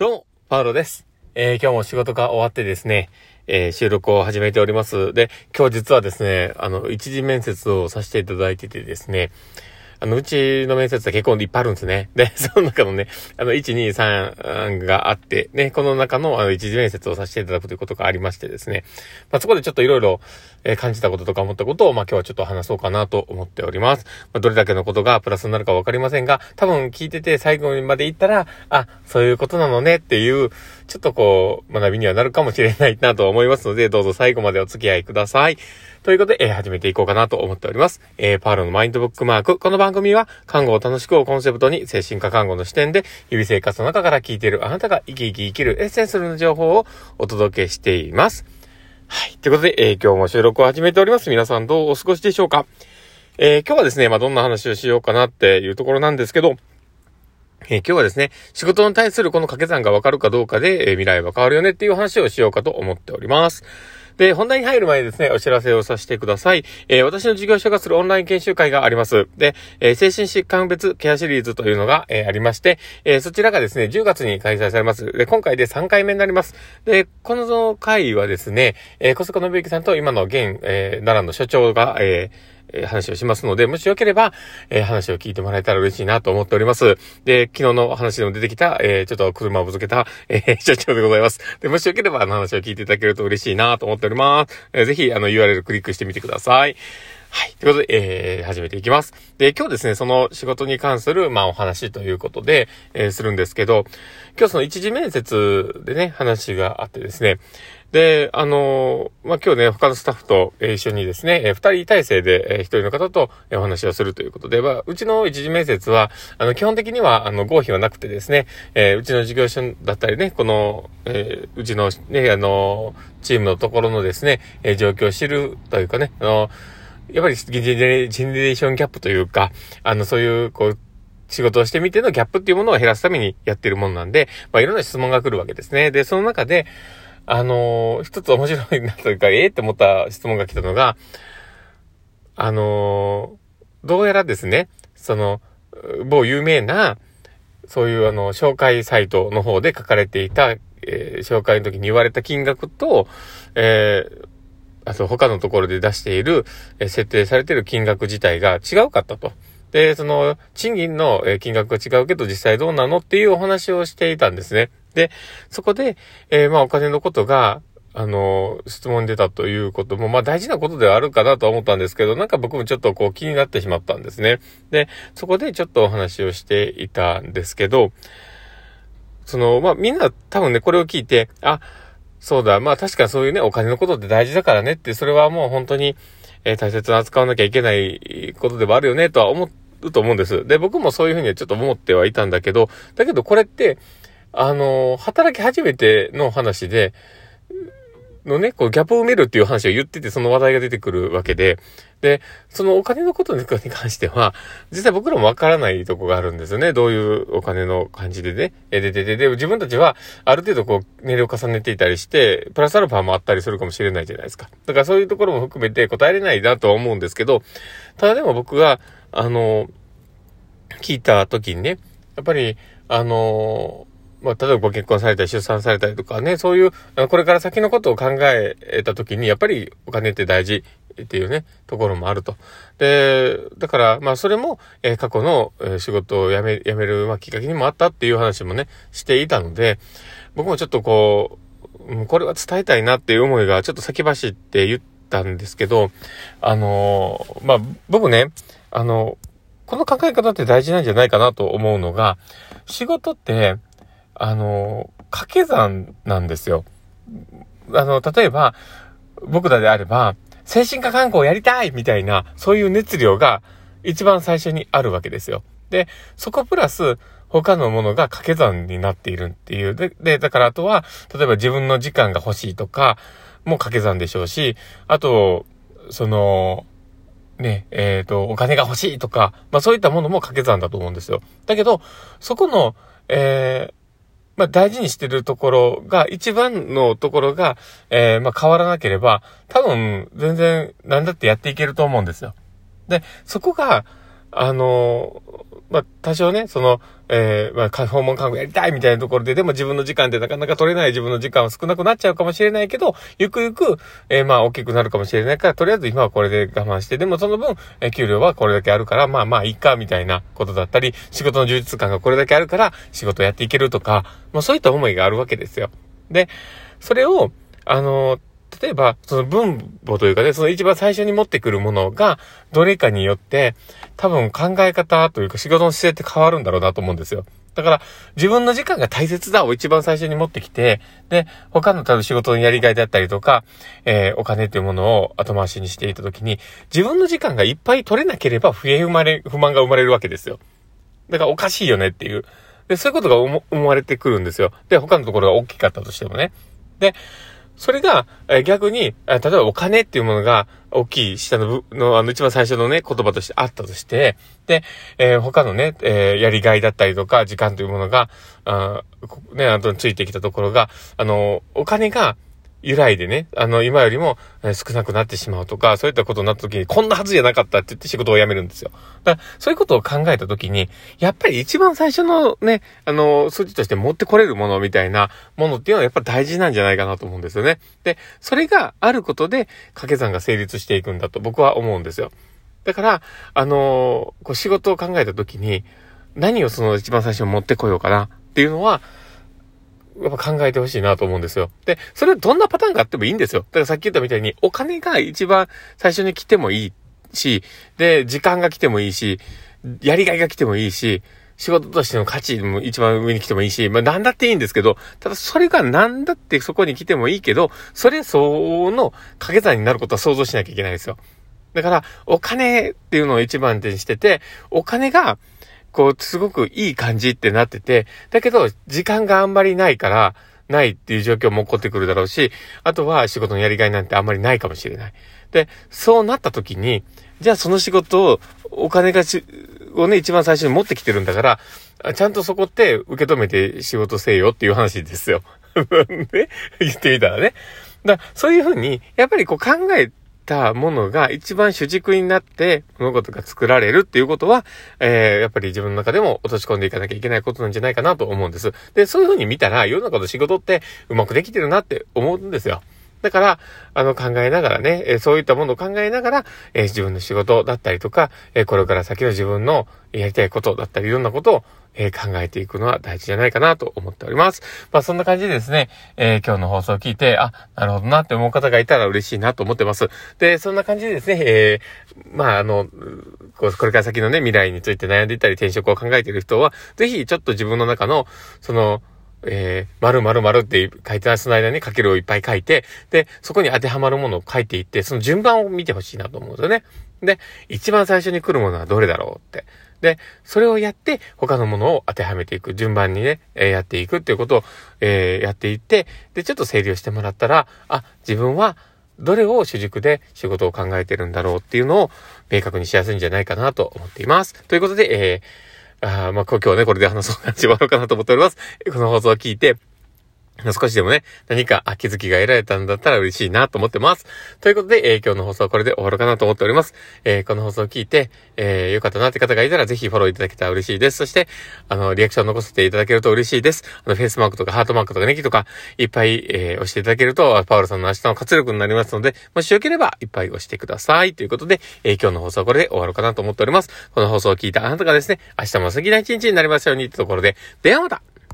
どうも、パウロです。えー、今日も仕事が終わってですね、えー、収録を始めております。で、今日実はですね、あの、一時面接をさせていただいててですね、あの、うちの面接は結構いっぱいあるんですね。で、その中のね、あの、1、2、3があって、ね、この中の、あの、一次面接をさせていただくということがありましてですね。まあ、そこでちょっといろいろ、え、感じたこととか思ったことを、まあ、今日はちょっと話そうかなと思っております。まあ、どれだけのことがプラスになるかわかりませんが、多分聞いてて最後まで言ったら、あ、そういうことなのねっていう、ちょっとこう、学びにはなるかもしれないなと思いますので、どうぞ最後までお付き合いください。ということで、えー、始めていこうかなと思っております。えー、パールのマインドブックマーク。この番組は、看護を楽しくをコンセプトに、精神科看護の視点で、日々生活の中から聞いているあなたが生き生き生きるエッセンスの情報をお届けしています。はい。ということで、えー、今日も収録を始めております。皆さんどうお過ごしでしょうか？えー、今日はですね、まあ、どんな話をしようかなっていうところなんですけど、えー、今日はですね、仕事に対するこの掛け算がわかるかどうかで、えー、未来は変わるよねっていう話をしようかと思っております。で、本題に入る前にですね、お知らせをさせてください。えー、私の事業所がするオンライン研修会があります。で、えー、精神疾患別ケアシリーズというのが、えー、ありまして、え、そちらがですね、10月に開催されます。で、今回で3回目になります。で、この会はですね、え、小坂信之さんと今の現、えー、奈良の所長が、えー、え話をしますので、もしよければ、え話を聞いてもらえたら嬉しいなと思っております。で、昨日の話でも出てきた、えちょっと車をぶつけた、え社長でございます。で、もしよければ、あの話を聞いていただけると嬉しいなと思っております。えー、ぜひ、あの URL クリックしてみてください。はい。ということで、えー、始めていきます。で、今日ですね、その仕事に関する、まあ、お話ということで、えー、するんですけど、今日その一次面接でね、話があってですね、で、あのー、まあ、今日ね、他のスタッフと一緒にですね、えー、二人体制で、えー、一人の方とお話をするということで、まあ、うちの一次面接は、あの、基本的には、あの、合否はなくてですね、えー、うちの事業所だったりね、この、えー、うちのね、あのチームのところのですね、えー、状況を知るというかね、あのやっぱりジェネレーションギャップというか、あの、そういう、こう、仕事をしてみてのギャップっていうものを減らすためにやってるものなんで、まあ、いろんな質問が来るわけですね。で、その中で、あのー、一つ面白いなというか、ええー、って思った質問が来たのが、あのー、どうやらですね、その、某有名な、そういうあの、紹介サイトの方で書かれていた、えー、紹介の時に言われた金額と、えー、あと他のところで出している、えー、設定されている金額自体が違うかったと。で、その、賃金の金額が違うけど実際どうなのっていうお話をしていたんですね。で、そこで、えー、まあお金のことが、あの、質問に出たということも、まあ大事なことではあるかなと思ったんですけど、なんか僕もちょっとこう気になってしまったんですね。で、そこでちょっとお話をしていたんですけど、その、まあみんな多分ね、これを聞いて、あ、そうだ、まあ確かそういうね、お金のことって大事だからねって、それはもう本当に、えー、大切に扱わなきゃいけないことではあるよね、とは思うと思うんです。で、僕もそういうふうにはちょっと思ってはいたんだけど、だけどこれって、あの、働き始めての話で、のね、こう、ギャップを埋めるっていう話を言ってて、その話題が出てくるわけで、で、そのお金のことに関しては、実際僕らもわからないとこがあるんですよね。どういうお金の感じでね、出てて、で、自分たちは、ある程度こう、年齢を重ねていたりして、プラスアルファもあったりするかもしれないじゃないですか。だからそういうところも含めて答えれないなとは思うんですけど、ただでも僕が、あの、聞いた時にね、やっぱり、あの、まあ、例えばご結婚されたり出産されたりとかね、そういう、これから先のことを考えた時に、やっぱりお金って大事っていうね、ところもあると。で、だから、まあ、それも、えー、過去の、えー、仕事を辞め、辞める、まあ、きっかけにもあったっていう話もね、していたので、僕もちょっとこう、これは伝えたいなっていう思いがちょっと先走って言ったんですけど、あのー、まあ、僕ね、あの、この考え方って大事なんじゃないかなと思うのが、仕事って、あの、掛け算なんですよ。あの、例えば、僕らであれば、精神科観光をやりたいみたいな、そういう熱量が一番最初にあるわけですよ。で、そこプラス、他のものが掛け算になっているっていう。で、で、だからあとは、例えば自分の時間が欲しいとか、も掛け算でしょうし、あと、その、ね、えっ、ー、と、お金が欲しいとか、まあそういったものも掛け算だと思うんですよ。だけど、そこの、えー、まあ、大事にしてるところが、一番のところが、えー、まあ、変わらなければ、多分、全然、なんだってやっていけると思うんですよ。で、そこが、あの、まあ、多少ね、その、えー、まあ、訪問看護やりたいみたいなところで、でも自分の時間でなかなか取れない自分の時間は少なくなっちゃうかもしれないけど、ゆくゆく、えー、まあ、大きくなるかもしれないから、とりあえず今はこれで我慢して、でもその分、えー、給料はこれだけあるから、まあまあ、いいか、みたいなことだったり、仕事の充実感がこれだけあるから、仕事やっていけるとか、まあ、そういった思いがあるわけですよ。で、それを、あのー例えば、その分母というかね、その一番最初に持ってくるものが、どれかによって、多分考え方というか仕事の姿勢って変わるんだろうなと思うんですよ。だから、自分の時間が大切だを一番最初に持ってきて、で、他の多分仕事のやりがいだったりとか、えー、お金っていうものを後回しにしていたときに、自分の時間がいっぱい取れなければ、不平生まれ、不満が生まれるわけですよ。だからおかしいよねっていう。で、そういうことが思われてくるんですよ。で、他のところが大きかったとしてもね。で、それが、え逆に、例えばお金っていうものが大きい下の部の、あの一番最初のね、言葉としてあったとして、で、えー、他のね、えー、やりがいだったりとか、時間というものが、あね、後についてきたところが、あの、お金が、由来でね、あの、今よりも少なくなってしまうとか、そういったことになった時に、こんなはずじゃなかったって言って仕事を辞めるんですよ。だから、そういうことを考えた時に、やっぱり一番最初のね、あの、数字として持ってこれるものみたいなものっていうのはやっぱ大事なんじゃないかなと思うんですよね。で、それがあることで、掛け算が成立していくんだと僕は思うんですよ。だから、あのこう仕事を考えた時に、何をその一番最初に持ってこようかなっていうのは、やっぱ考えてほしいなと思うんですよ。で、それはどんなパターンがあってもいいんですよ。だからさっき言ったみたいに、お金が一番最初に来てもいいし、で、時間が来てもいいし、やりがいが来てもいいし、仕事としての価値も一番上に来てもいいし、まあなんだっていいんですけど、ただそれがなんだってそこに来てもいいけど、それ相応の掛け算になることは想像しなきゃいけないですよ。だから、お金っていうのを一番手にしてて、お金がこう、すごくいい感じってなってて、だけど、時間があんまりないから、ないっていう状況も起こってくるだろうし、あとは仕事のやりがいなんてあんまりないかもしれない。で、そうなった時に、じゃあその仕事を、お金がし、をね、一番最初に持ってきてるんだから、ちゃんとそこって受け止めて仕事せよっていう話ですよ。ね、言ってみたらね。だそういうふうに、やっぱりこう考えたものが一番主軸になって物事が作られるっていうことは、えー、やっぱり自分の中でも落とし込んでいかなきゃいけないことなんじゃないかなと思うんです。で、そういうふうに見たら世の中の仕事ってうまくできてるなって思うんですよ。だから、あの、考えながらね、えそういったものを考えながら、え自分の仕事だったりとか、えこれから先の自分のやりたいことだったり、いろんなことをえ、考えていくのは大事じゃないかなと思っております。まあそんな感じでですね、え、今日の放送を聞いて、あ、なるほどなって思う方がいたら嬉しいなと思ってます。で、そんな感じでですね、えー、まああの、これから先のね、未来について悩んでいたり転職を考えている人は、ぜひちょっと自分の中の、その、えー、〇〇〇って書いてあるその間にかけるをいっぱい書いて、で、そこに当てはまるものを書いていって、その順番を見てほしいなと思うんですよね。で、一番最初に来るものはどれだろうって。で、それをやって、他のものを当てはめていく。順番にね、えー、やっていくっていうことを、えー、やっていって、で、ちょっと整理をしてもらったら、あ、自分は、どれを主軸で仕事を考えてるんだろうっていうのを明確にしやすいんじゃないかなと思っています。ということで、えー、あまあ、今日はね、これで話そうかしまろうかなと思っております。この放送を聞いて、少しでもね、何か気づきが得られたんだったら嬉しいなと思ってます。ということで、えー、今日の放送はこれで終わるかなと思っております。えー、この放送を聞いて、えー、よかったなって方がいたらぜひフォローいただけたら嬉しいです。そして、あの、リアクション残せていただけると嬉しいです。あの、フェイスマークとかハートマークとかネギとか、いっぱい、えー、押していただけると、パウロさんの明日の活力になりますので、もしよければ、いっぱい押してください。ということで、え、今日の放送はこれで終わるかなと思っております。この放送を聞いたあなたがですね、明日も素敵な一日になりますようにってところで、ではまた